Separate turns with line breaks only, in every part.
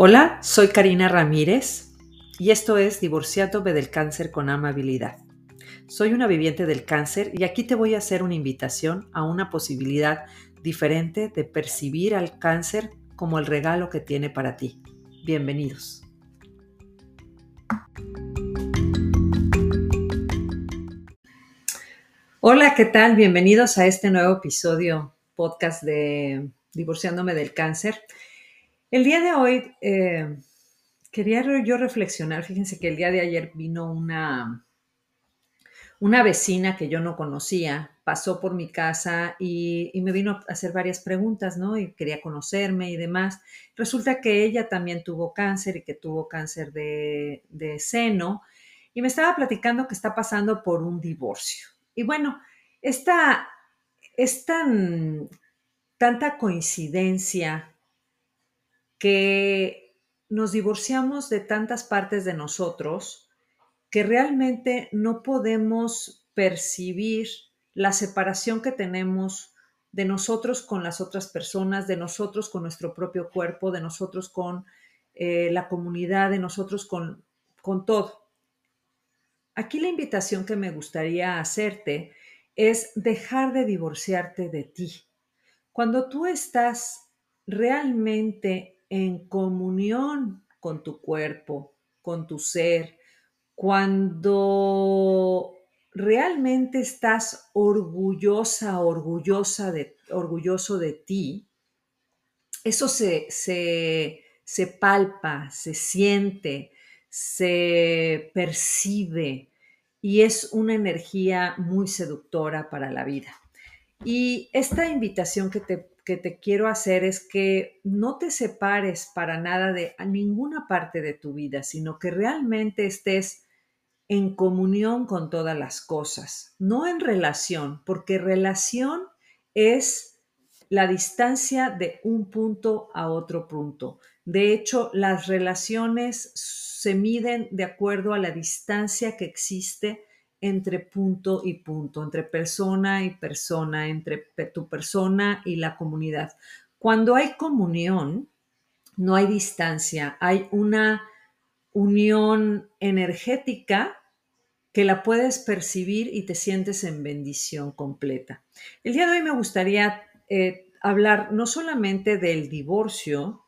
Hola, soy Karina Ramírez y esto es Divorciándome del cáncer con amabilidad. Soy una viviente del cáncer y aquí te voy a hacer una invitación a una posibilidad diferente de percibir al cáncer como el regalo que tiene para ti. Bienvenidos. Hola, ¿qué tal? Bienvenidos a este nuevo episodio podcast de Divorciándome del cáncer. El día de hoy eh, quería yo reflexionar, fíjense que el día de ayer vino una, una vecina que yo no conocía, pasó por mi casa y, me vino a hacer varias preguntas, ¿no? Y quería conocerme y demás. Resulta que ella también tuvo cáncer y que tuvo cáncer de, de seno y me estaba platicando que está pasando por un divorcio. Y bueno, esta, es tan, tanta coincidencia que nos divorciamos de tantas partes de nosotros que realmente no podemos percibir la separación que tenemos de nosotros con las otras personas, de nosotros con nuestro propio cuerpo, de nosotros con eh, la comunidad, de nosotros con, con todo. Aquí la invitación que me gustaría hacerte es dejar de divorciarte de ti. Cuando tú estás realmente en comunión con tu cuerpo, con tu ser, cuando realmente estás orgullosa, orgullosa de, orgulloso de ti, eso se, se, se palpa, se siente, se percibe y es una energía muy seductora para la vida. Y esta invitación que te que te quiero hacer es que no te separes para nada de ninguna parte de tu vida, sino que realmente estés en comunión con todas las cosas, no en relación, porque relación es la distancia de un punto a otro punto. De hecho, las relaciones se miden de acuerdo a la distancia que existe entre punto y punto, entre persona y persona, entre tu persona y la comunidad. Cuando hay comunión, no hay distancia, hay una unión energética que la puedes percibir y te sientes en bendición completa. El día de hoy me gustaría eh, hablar no solamente del divorcio,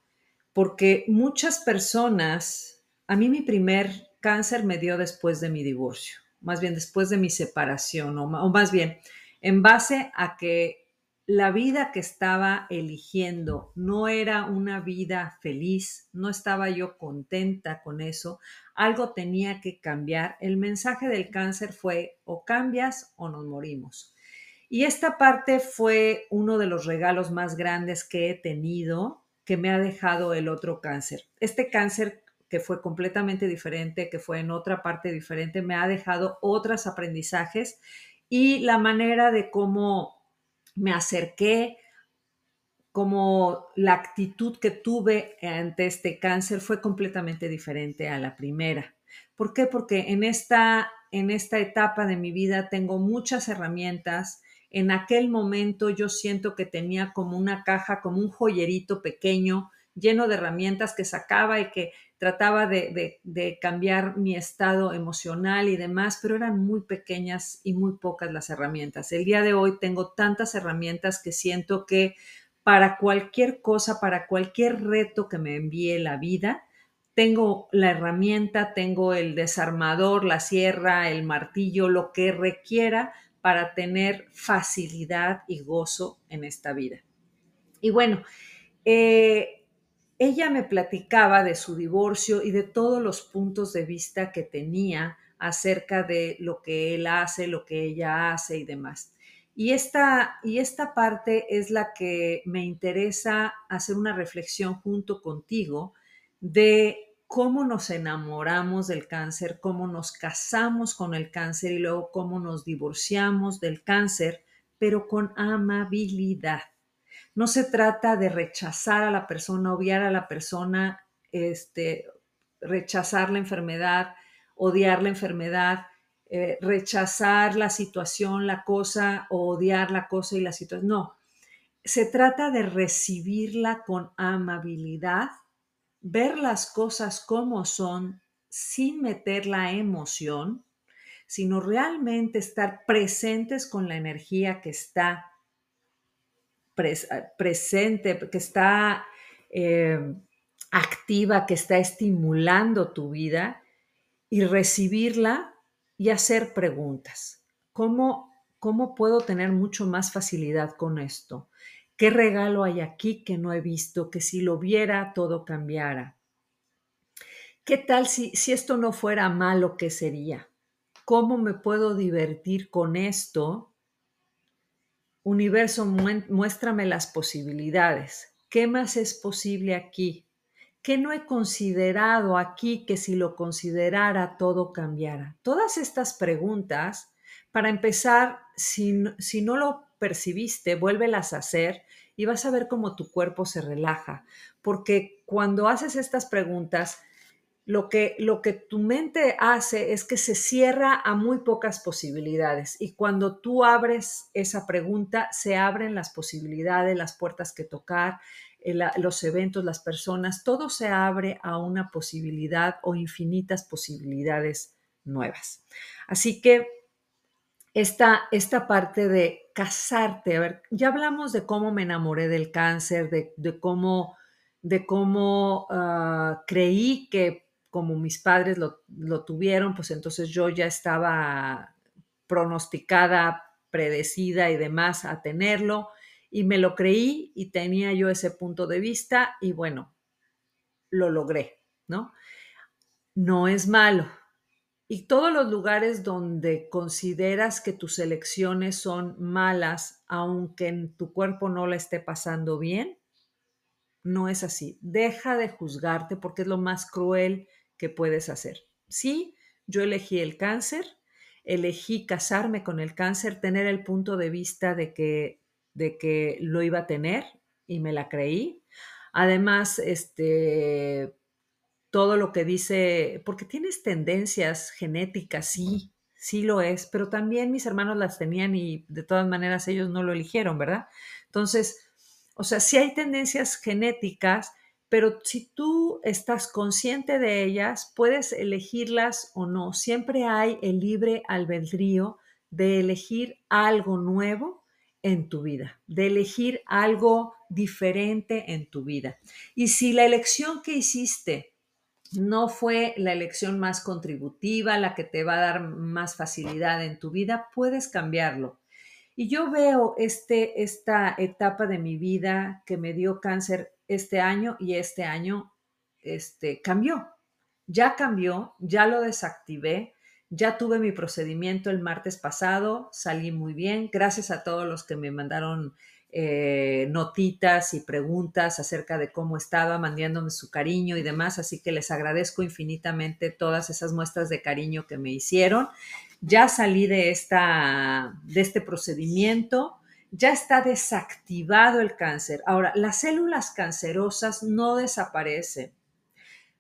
porque muchas personas, a mí mi primer cáncer me dio después de mi divorcio más bien después de mi separación, o, más bien en base a que la vida que estaba eligiendo no era una vida feliz, no estaba yo contenta con eso, algo tenía que cambiar. El mensaje del cáncer fue o cambias o nos morimos. Y esta parte fue uno de los regalos más grandes que he tenido que me ha dejado el otro cáncer. Este cáncer que fue completamente diferente, que fue en otra parte diferente, me ha dejado otros aprendizajes y la manera de cómo me acerqué, como la actitud que tuve ante este cáncer fue completamente diferente a la primera. ¿Por qué? Porque en esta, en esta etapa de mi vida tengo muchas herramientas. En aquel momento yo siento que tenía como una caja, como un joyerito pequeño lleno de herramientas que sacaba y que trataba de, cambiar mi estado emocional y demás, pero eran muy pequeñas y muy pocas las herramientas. El día de hoy tengo tantas herramientas que siento que para cualquier cosa, para cualquier reto que me envíe la vida, tengo la herramienta, tengo el desarmador, la sierra, el martillo, lo que requiera para tener facilidad y gozo en esta vida. Y bueno, eh, ella me platicaba de su divorcio y de todos los puntos de vista que tenía acerca de lo que él hace, lo que ella hace y demás. Y esta, y esta parte es la que me interesa hacer una reflexión junto contigo de cómo nos enamoramos del cáncer, cómo nos casamos con el cáncer y luego cómo nos divorciamos del cáncer, pero con amabilidad. No se trata de rechazar a la persona, obviar a la persona, este, rechazar la enfermedad, odiar la enfermedad, eh, rechazar la situación, la cosa, o odiar la cosa y la situación. No, se trata de recibirla con amabilidad ver las cosas como son sin meter la emoción, sino realmente estar presentes con la energía que está presente, que está eh, activa, que está estimulando tu vida y recibirla y hacer preguntas. ¿Cómo, ¿Cómo puedo tener mucho más facilidad con esto? ¿Qué regalo hay aquí que no he visto? Que si lo viera todo cambiara. ¿Qué tal si, si esto no fuera malo, qué sería? ¿Cómo me puedo divertir con esto? Universo, muéstrame las posibilidades. ¿Qué más es posible aquí? ¿Qué no he considerado aquí que si lo considerara todo cambiara? Todas estas preguntas, para empezar, si, si no lo percibiste, vuélvelas a hacer y vas a ver cómo tu cuerpo se relaja. Porque cuando haces estas preguntas, lo que, lo que tu mente hace es que se cierra a muy pocas posibilidades. Y cuando tú abres esa pregunta, se abren las posibilidades, las puertas que tocar, los eventos, las personas, todo se abre a una posibilidad o infinitas posibilidades nuevas. Así que esta, esta parte de casarte, a ver, ya hablamos de cómo me enamoré del cáncer, de, cómo, de cómo ah, creí que como mis padres lo, lo tuvieron, pues entonces yo ya estaba pronosticada, predecida y demás a tenerlo y me lo creí y tenía yo ese punto de vista y bueno, lo logré, ¿no? No es malo. Y todos los lugares donde consideras que tus elecciones son malas, aunque en tu cuerpo no la esté pasando bien, no es así. Deja de juzgarte porque es lo más cruel que puedes hacer. Sí, yo elegí el cáncer, elegí casarme con el cáncer, tener el punto de vista de que de que lo iba a tener y me la creí. Además, este, todo lo que dice, porque tienes tendencias genéticas, sí, sí lo es, pero también mis hermanos las tenían y de todas maneras ellos no lo eligieron, ¿verdad? Entonces, o sea, sí hay tendencias genéticas, pero si tú estás consciente de ellas, puedes elegirlas o no. Siempre hay el libre albedrío de elegir algo nuevo en tu vida, de elegir algo diferente en tu vida. Y si la elección que hiciste no fue la elección más contributiva, la que te va a dar más facilidad en tu vida, puedes cambiarlo. Y yo veo este, esta etapa de mi vida que me dio cáncer este año y este año este, cambió. Ya cambió, ya lo desactivé, ya tuve mi procedimiento el martes pasado, salí muy bien, gracias a todos los que me mandaron eh, notitas y preguntas acerca de cómo estaba, mandándome su cariño y demás, así que les agradezco infinitamente todas esas muestras de cariño que me hicieron. Ya salí de, esta, de este procedimiento, ya está desactivado el cáncer. Ahora, las células cancerosas no desaparecen,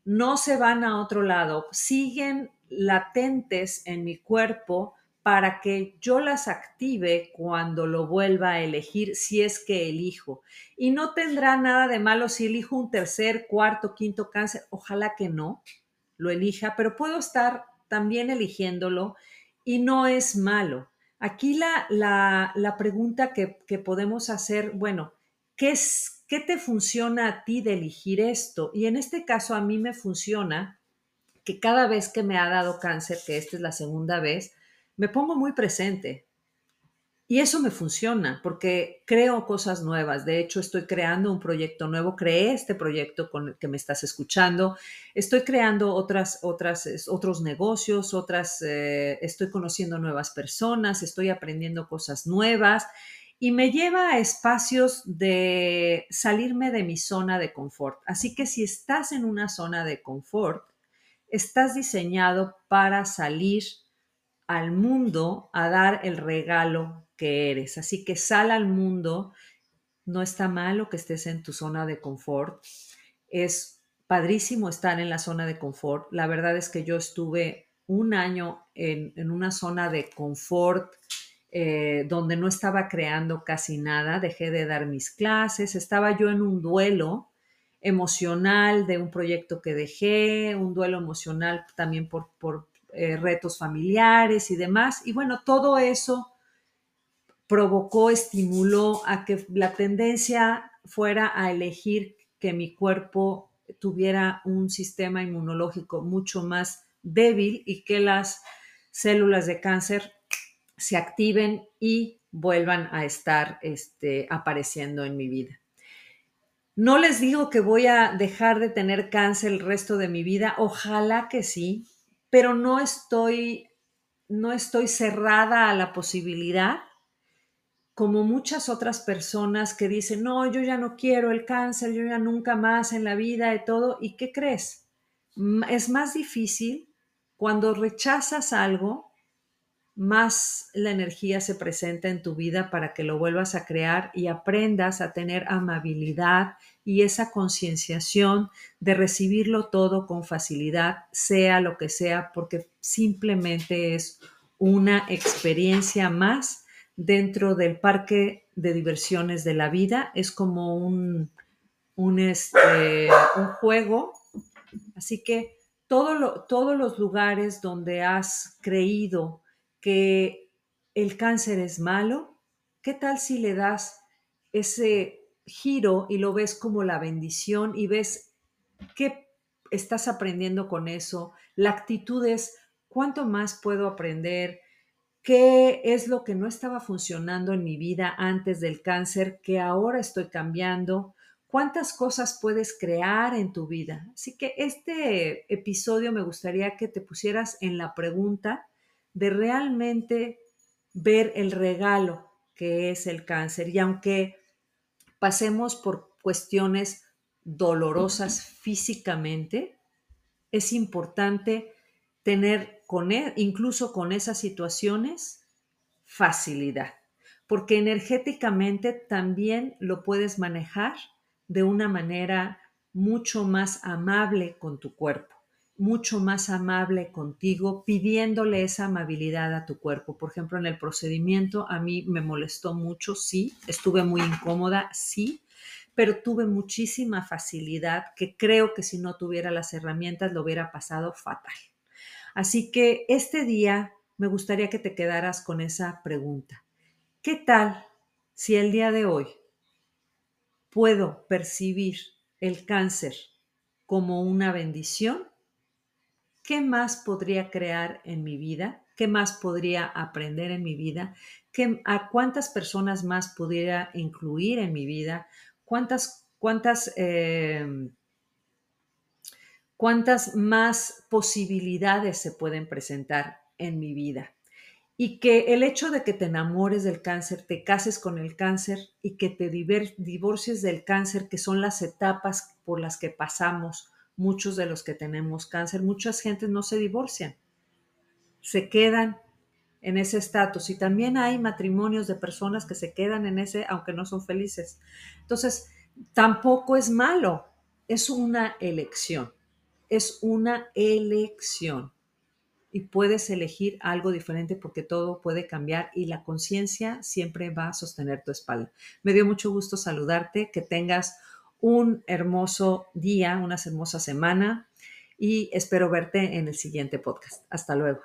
no se van a otro lado, siguen latentes en mi cuerpo para que yo las active cuando lo vuelva a elegir, si es que elijo. Y no tendrá nada de malo si elijo un tercer, cuarto, quinto cáncer. Ojalá que no lo elija, pero puedo estar también eligiéndolo y no es malo. Aquí la, la, pregunta que, que, podemos hacer, bueno, ¿qué, es, ¿qué te funciona a ti de elegir esto? Y en este caso a mí me funciona que cada vez que me ha dado cáncer, que esta es la segunda vez, me pongo muy presente. Y eso me funciona porque creo cosas nuevas. De hecho, estoy creando un proyecto nuevo. Creé este proyecto con el que me estás escuchando. Estoy creando otras, otras, otros negocios, otras, eh, estoy conociendo nuevas personas, estoy aprendiendo cosas nuevas y me lleva a espacios de salirme de mi zona de confort. Así que si estás en una zona de confort, estás diseñado para salir al mundo a dar el regalo que eres. Así que sal al mundo. No está malo que estés en tu zona de confort. Es padrísimo estar en la zona de confort. La verdad es que yo estuve un año en, una zona de confort eh, donde no estaba creando casi nada. Dejé de dar mis clases. Estaba yo en un duelo emocional de un proyecto que dejé, un duelo emocional también por, eh, retos familiares y demás. Y bueno, todo eso provocó, estimuló a que la tendencia fuera a elegir que mi cuerpo tuviera un sistema inmunológico mucho más débil y que las células de cáncer se activen y vuelvan a estar este, apareciendo en mi vida. No les digo que voy a dejar de tener cáncer el resto de mi vida, ojalá que sí, pero no estoy, no estoy cerrada a la posibilidad, como muchas otras personas que dicen, no, yo ya no quiero el cáncer, yo ya nunca más en la vida de todo. ¿Y qué crees? Es más difícil cuando rechazas algo más la energía se presenta en tu vida para que lo vuelvas a crear y aprendas a tener amabilidad y esa concienciación de recibirlo todo con facilidad, sea lo que sea, porque simplemente es una experiencia más dentro del parque de diversiones de la vida. Es como un, un, este, un juego. Así que todo todos los lugares donde has creído que el cáncer es malo, ¿qué tal si le das ese giro y lo ves como la bendición y ves qué estás aprendiendo con eso? La actitud es, ¿cuánto más puedo aprender? ¿Qué es lo que no estaba funcionando en mi vida antes del cáncer que ahora estoy cambiando? ¿Cuántas cosas puedes crear en tu vida? Así que este episodio me gustaría que te pusieras en la pregunta de realmente ver el regalo que es el cáncer. Y aunque pasemos por cuestiones dolorosas físicamente, es importante tener e, incluso con esas situaciones, facilidad, porque energéticamente también lo puedes manejar de una manera mucho más amable con tu cuerpo mucho más amable contigo, pidiéndole esa amabilidad a tu cuerpo. Por ejemplo, en el procedimiento a mí me molestó mucho, sí, estuve muy incómoda, sí, pero tuve muchísima facilidad que creo que si no tuviera las herramientas lo hubiera pasado fatal. Así que este día me gustaría que te quedaras con esa pregunta. ¿Qué tal si el día de hoy puedo percibir el cáncer como una bendición ¿qué más podría crear en mi vida? ¿Qué más podría aprender en mi vida? ¿A cuántas personas más pudiera incluir en mi vida? ¿Cuántas, cuántas, em, cuántas más posibilidades se pueden presentar en mi vida? Y que el hecho de que te enamores del cáncer, te cases con el cáncer y que te divorcies del cáncer, que son las etapas por las que pasamos, muchos de los que tenemos cáncer, muchas gentes no se divorcian, se quedan en ese estatus y también hay matrimonios de personas que se quedan en ese aunque no son felices. Entonces, tampoco es malo, es una elección, es una elección y puedes elegir algo diferente porque todo puede cambiar y la conciencia siempre va a sostener tu espalda. Me dio mucho gusto saludarte, que tengas un hermoso día, una hermosa semana y espero verte en el siguiente podcast. Hasta luego.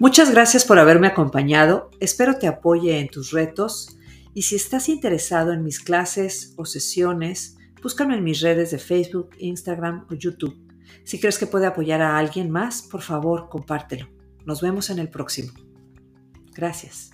Muchas gracias por haberme acompañado. Espero te apoye en tus retos y si estás interesado en mis clases o sesiones, búscame en mis redes de Facebook, Instagram o YouTube. Si crees que puede apoyar a alguien más, por favor, compártelo. Nos vemos en el próximo. Gracias.